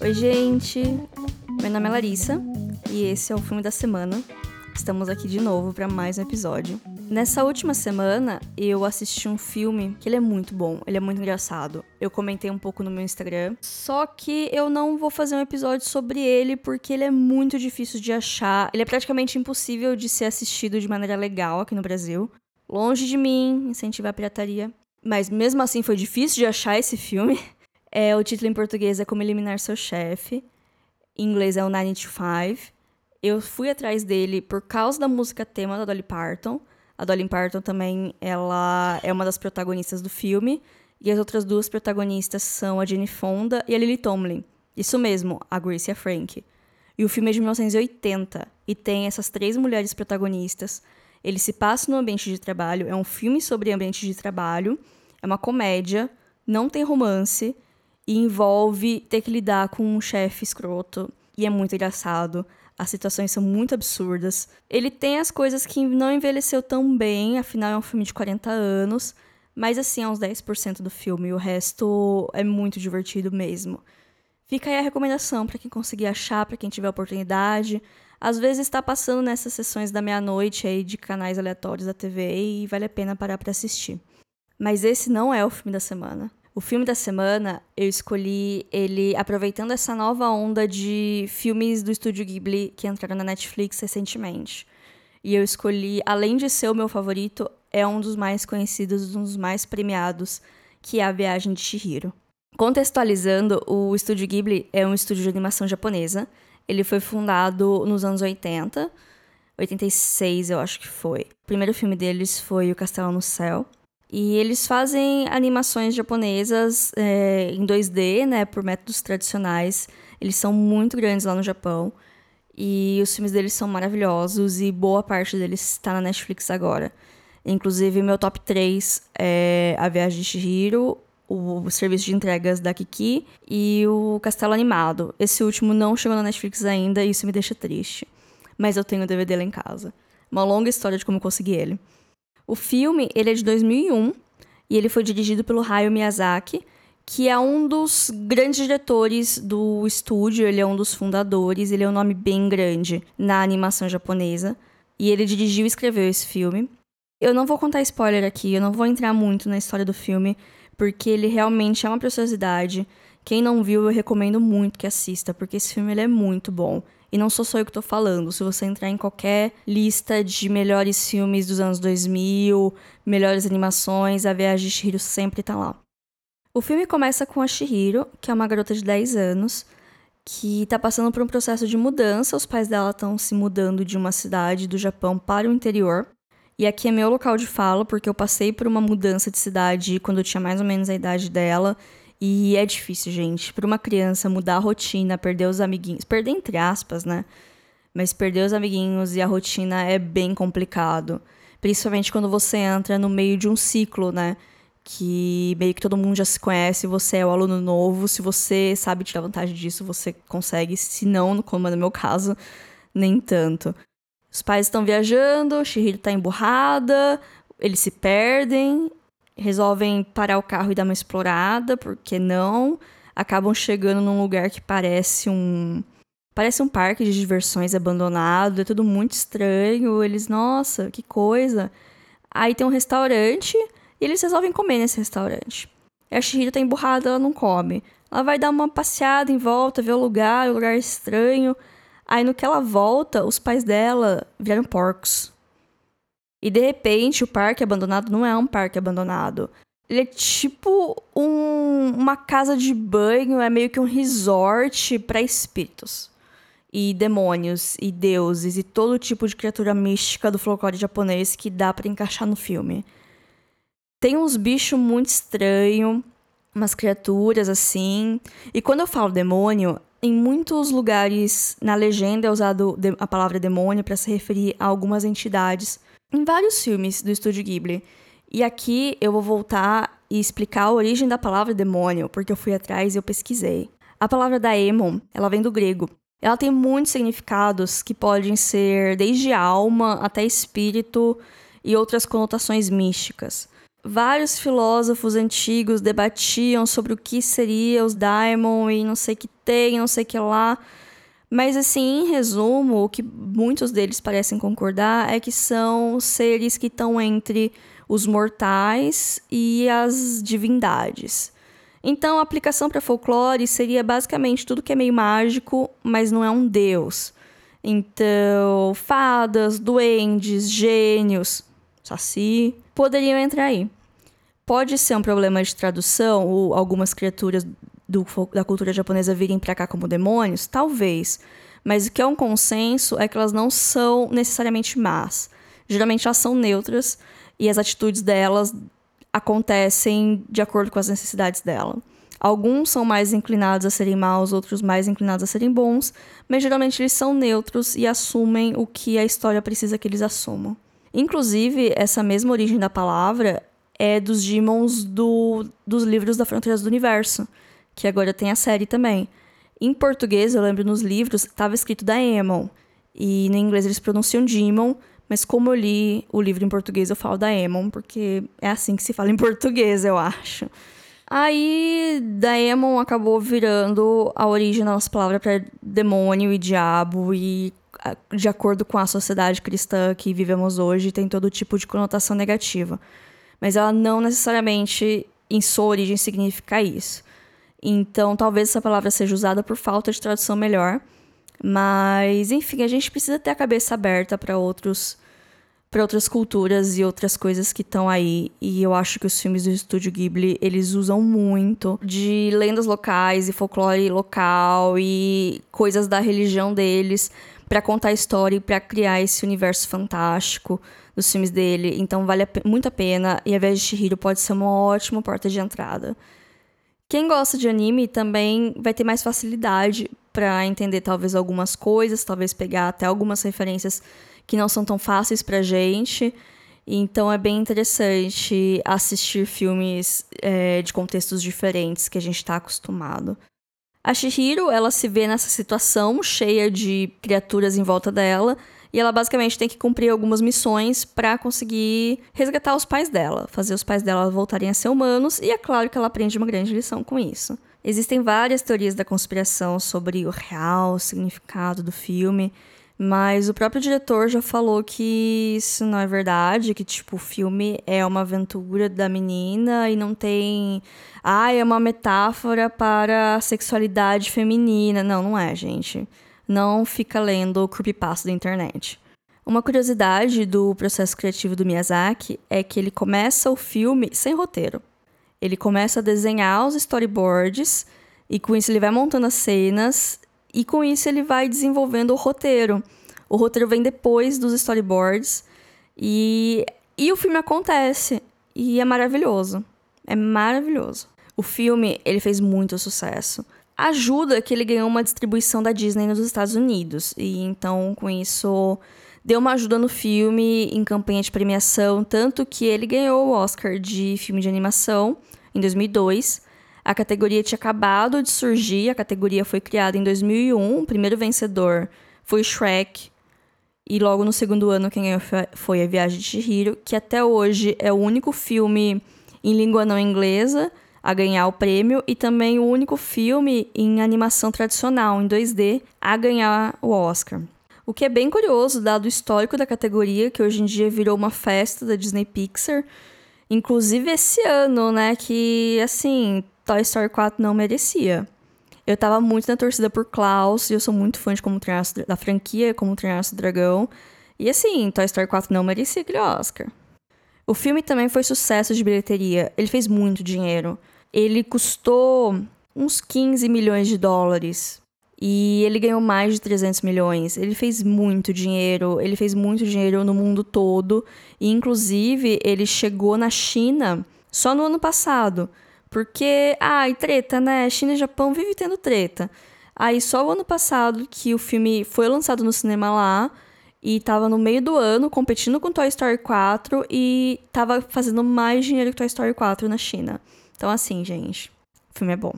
Oi, gente! Meu nome é Larissa e esse é o filme da semana. Estamos aqui de novo para mais um episódio. Nessa última semana, eu assisti um filme que ele é muito bom, ele é muito engraçado. Eu comentei um pouco no meu Instagram, só que eu não vou fazer um episódio sobre ele porque ele é muito difícil de achar. Ele é praticamente impossível de ser assistido de maneira legal aqui no Brasil. Longe de mim incentivar a pirataria, mas mesmo assim foi difícil de achar esse filme. É, o título em português é Como Eliminar Seu Chefe. Em inglês é o 9 to 5. Eu fui atrás dele por causa da música tema da Dolly Parton. A Dolly Parton também ela é uma das protagonistas do filme. E as outras duas protagonistas são a Jane Fonda e a Lily Tomlin. Isso mesmo, a Grace e a Frank. E o filme é de 1980 e tem essas três mulheres protagonistas. Ele se passa no ambiente de trabalho, é um filme sobre ambiente de trabalho, é uma comédia, não tem romance e envolve ter que lidar com um chefe escroto. E é muito engraçado. As situações são muito absurdas. Ele tem as coisas que não envelheceu tão bem, afinal é um filme de 40 anos. Mas assim, é uns 10% do filme. O resto é muito divertido mesmo. Fica aí a recomendação para quem conseguir achar, para quem tiver oportunidade. Às vezes está passando nessas sessões da meia-noite aí de canais aleatórios da TV e vale a pena parar para assistir. Mas esse não é o filme da semana. O filme da semana, eu escolhi ele aproveitando essa nova onda de filmes do estúdio Ghibli que entraram na Netflix recentemente. E eu escolhi, além de ser o meu favorito, é um dos mais conhecidos, um dos mais premiados, que é A Viagem de Chihiro. Contextualizando, o estúdio Ghibli é um estúdio de animação japonesa. Ele foi fundado nos anos 80, 86 eu acho que foi. O primeiro filme deles foi O Castelo no Céu. E eles fazem animações japonesas é, em 2D, né, por métodos tradicionais. Eles são muito grandes lá no Japão. E os filmes deles são maravilhosos e boa parte deles está na Netflix agora. Inclusive, meu top 3 é A Viagem de Shihiro, o serviço de entregas da Kiki e o Castelo Animado. Esse último não chegou na Netflix ainda e isso me deixa triste. Mas eu tenho o DVD lá em casa. Uma longa história de como consegui ele. O filme, ele é de 2001 e ele foi dirigido pelo Hayao Miyazaki, que é um dos grandes diretores do estúdio, ele é um dos fundadores, ele é um nome bem grande na animação japonesa. E ele dirigiu e escreveu esse filme. Eu não vou contar spoiler aqui, eu não vou entrar muito na história do filme, porque ele realmente é uma preciosidade. Quem não viu, eu recomendo muito que assista, porque esse filme ele é muito bom. E não sou só eu que tô falando. Se você entrar em qualquer lista de melhores filmes dos anos 2000, melhores animações, a Viagem de Shihiro sempre tá lá. O filme começa com a Shihiro, que é uma garota de 10 anos, que tá passando por um processo de mudança. Os pais dela estão se mudando de uma cidade do Japão para o interior. E aqui é meu local de fala, porque eu passei por uma mudança de cidade quando eu tinha mais ou menos a idade dela. E é difícil, gente. Para uma criança mudar a rotina, perder os amiguinhos. Perder entre aspas, né? Mas perder os amiguinhos e a rotina é bem complicado. Principalmente quando você entra no meio de um ciclo, né? Que meio que todo mundo já se conhece, você é o aluno novo. Se você sabe tirar vantagem disso, você consegue. Se não, como é no meu caso, nem tanto. Os pais estão viajando, Shihiro tá emburrada, eles se perdem resolvem parar o carro e dar uma explorada, porque não? Acabam chegando num lugar que parece um parece um parque de diversões abandonado, é tudo muito estranho. Eles, nossa, que coisa. Aí tem um restaurante e eles resolvem comer nesse restaurante. E a Shihiro tá emburrada, ela não come. Ela vai dar uma passeada em volta, ver o lugar, o lugar estranho. Aí no que ela volta, os pais dela vieram porcos. E de repente, o parque abandonado não é um parque abandonado. Ele é tipo um, uma casa de banho, é meio que um resort para espíritos. E demônios, e deuses, e todo tipo de criatura mística do folclore japonês que dá para encaixar no filme. Tem uns bichos muito estranhos, umas criaturas assim. E quando eu falo demônio, em muitos lugares na legenda é usado a palavra demônio para se referir a algumas entidades em vários filmes do estúdio Ghibli. E aqui eu vou voltar e explicar a origem da palavra demônio, porque eu fui atrás e eu pesquisei. A palavra daemon, ela vem do grego. Ela tem muitos significados que podem ser desde alma até espírito e outras conotações místicas. Vários filósofos antigos debatiam sobre o que seria os daimon e não sei que tem, não sei que lá. Mas assim, em resumo, o que muitos deles parecem concordar é que são seres que estão entre os mortais e as divindades. Então, a aplicação para folclore seria basicamente tudo que é meio mágico, mas não é um deus. Então, fadas, duendes, gênios, saci, poderiam entrar aí. Pode ser um problema de tradução ou algumas criaturas do, da cultura japonesa virem para cá como demônios? Talvez. Mas o que é um consenso é que elas não são necessariamente más. Geralmente elas são neutras e as atitudes delas acontecem de acordo com as necessidades dela. Alguns são mais inclinados a serem maus, outros mais inclinados a serem bons, mas geralmente eles são neutros e assumem o que a história precisa que eles assumam. Inclusive, essa mesma origem da palavra é dos demons do, dos livros da Fronteiras do Universo, que agora tem a série também. Em português, eu lembro nos livros, estava escrito Daemon, e no inglês eles pronunciam Demon, mas como eu li o livro em português, eu falo Daemon, porque é assim que se fala em português, eu acho. Aí, Daemon acabou virando a origem da nossa palavra para demônio e diabo, e de acordo com a sociedade cristã que vivemos hoje, tem todo tipo de conotação negativa. Mas ela não necessariamente, em sua origem, significa isso. Então, talvez essa palavra seja usada por falta de tradução melhor. Mas, enfim, a gente precisa ter a cabeça aberta para outros para outras culturas e outras coisas que estão aí. E eu acho que os filmes do estúdio Ghibli, eles usam muito de lendas locais e folclore local e coisas da religião deles para contar a história e para criar esse universo fantástico dos filmes dele. Então vale muito a pena e a vez de Shihiro pode ser uma ótima porta de entrada. Quem gosta de anime também vai ter mais facilidade para entender talvez algumas coisas, talvez pegar até algumas referências que não são tão fáceis pra gente. Então é bem interessante assistir filmes é, de contextos diferentes que a gente está acostumado. A Shihiro, ela se vê nessa situação cheia de criaturas em volta dela e ela basicamente tem que cumprir algumas missões para conseguir resgatar os pais dela, fazer os pais dela voltarem a ser humanos e é claro que ela aprende uma grande lição com isso. Existem várias teorias da conspiração sobre o real significado do filme mas o próprio diretor já falou que isso não é verdade, que tipo, o filme é uma aventura da menina e não tem. Ah, é uma metáfora para a sexualidade feminina. Não, não é, gente. Não fica lendo o creepypasta da internet. Uma curiosidade do processo criativo do Miyazaki é que ele começa o filme sem roteiro. Ele começa a desenhar os storyboards e com isso ele vai montando as cenas e com isso ele vai desenvolvendo o roteiro. O roteiro vem depois dos storyboards e, e o filme acontece e é maravilhoso. É maravilhoso. O filme, ele fez muito sucesso. Ajuda que ele ganhou uma distribuição da Disney nos Estados Unidos e então com isso deu uma ajuda no filme em campanha de premiação, tanto que ele ganhou o Oscar de filme de animação em 2002 a categoria tinha acabado de surgir, a categoria foi criada em 2001, o primeiro vencedor foi Shrek. E logo no segundo ano, quem ganhou foi A Viagem de Chihiro, que até hoje é o único filme em língua não inglesa a ganhar o prêmio e também o único filme em animação tradicional, em 2D, a ganhar o Oscar. O que é bem curioso, dado o histórico da categoria, que hoje em dia virou uma festa da Disney Pixar. Inclusive esse ano, né, que, assim, Toy Story 4 não merecia. Eu tava muito na torcida por Klaus, e eu sou muito fã de como da franquia, como treinar o dragão. E assim, Toy Story 4 não merecia aquele Oscar. O filme também foi sucesso de bilheteria. Ele fez muito dinheiro. Ele custou uns 15 milhões de dólares. E ele ganhou mais de 300 milhões. Ele fez muito dinheiro. Ele fez muito dinheiro no mundo todo. E, inclusive, ele chegou na China só no ano passado. Porque, ai, treta, né? China e Japão vivem tendo treta. Aí só o ano passado que o filme foi lançado no cinema lá e tava no meio do ano competindo com Toy Story 4 e tava fazendo mais dinheiro que Toy Story 4 na China. Então assim, gente, o filme é bom.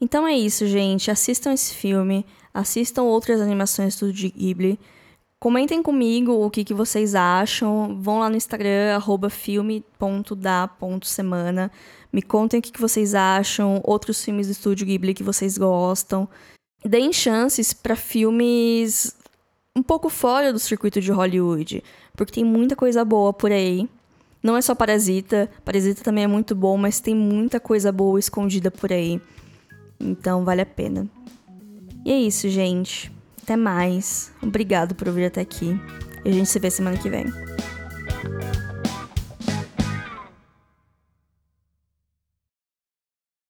Então é isso, gente. Assistam esse filme, assistam outras animações do Ghibli. Comentem comigo o que, que vocês acham. Vão lá no Instagram, filme.da.semana. Me contem o que, que vocês acham, outros filmes do Estúdio Ghibli que vocês gostam. Deem chances para filmes um pouco fora do circuito de Hollywood, porque tem muita coisa boa por aí. Não é só Parasita, Parasita também é muito bom, mas tem muita coisa boa escondida por aí. Então vale a pena. E é isso, gente. Até mais. Obrigado por vir até aqui. E a gente se vê semana que vem.